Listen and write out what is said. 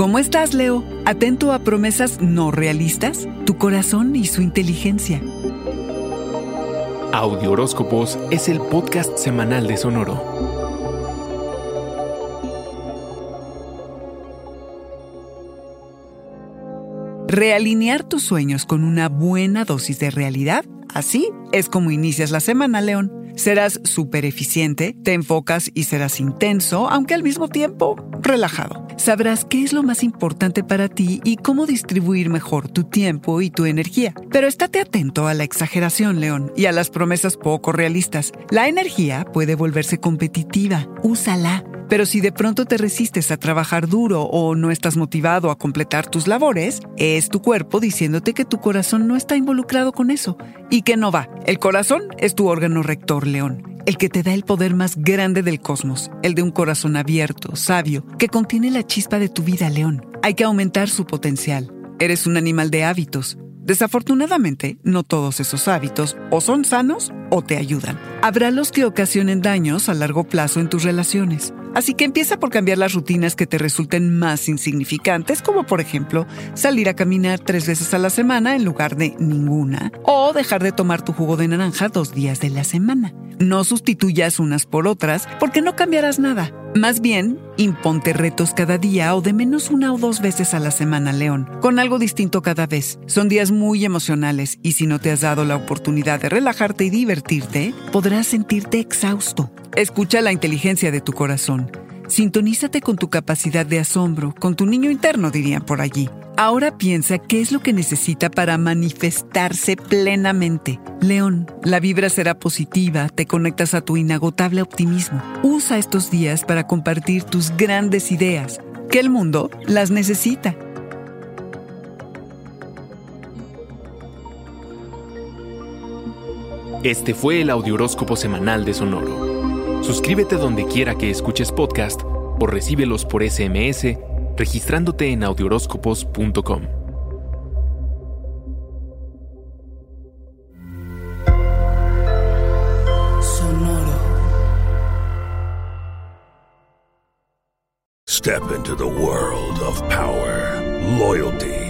¿Cómo estás, Leo? ¿Atento a promesas no realistas? Tu corazón y su inteligencia. Audio Horóscopos es el podcast semanal de Sonoro. Realinear tus sueños con una buena dosis de realidad, así es como inicias la semana, León. Serás súper eficiente, te enfocas y serás intenso, aunque al mismo tiempo relajado. Sabrás qué es lo más importante para ti y cómo distribuir mejor tu tiempo y tu energía. Pero estate atento a la exageración, León, y a las promesas poco realistas. La energía puede volverse competitiva. Úsala. Pero si de pronto te resistes a trabajar duro o no estás motivado a completar tus labores, es tu cuerpo diciéndote que tu corazón no está involucrado con eso y que no va. El corazón es tu órgano rector, León, el que te da el poder más grande del cosmos, el de un corazón abierto, sabio, que contiene la chispa de tu vida, León. Hay que aumentar su potencial. Eres un animal de hábitos. Desafortunadamente, no todos esos hábitos o son sanos o te ayudan. Habrá los que ocasionen daños a largo plazo en tus relaciones. Así que empieza por cambiar las rutinas que te resulten más insignificantes, como por ejemplo salir a caminar tres veces a la semana en lugar de ninguna, o dejar de tomar tu jugo de naranja dos días de la semana. No sustituyas unas por otras porque no cambiarás nada. Más bien, imponte retos cada día o de menos una o dos veces a la semana, León, con algo distinto cada vez. Son días muy emocionales y si no te has dado la oportunidad de relajarte y divertirte, podrás sentirte exhausto. Escucha la inteligencia de tu corazón. Sintonízate con tu capacidad de asombro, con tu niño interno, dirían por allí. Ahora piensa qué es lo que necesita para manifestarse plenamente. León, la vibra será positiva, te conectas a tu inagotable optimismo. Usa estos días para compartir tus grandes ideas, que el mundo las necesita. Este fue el Audioróscopo semanal de Sonoro. Suscríbete donde quiera que escuches podcast o recíbelos por SMS registrándote en audioróscopos.com. Sonoro. Step into the world of power, loyalty,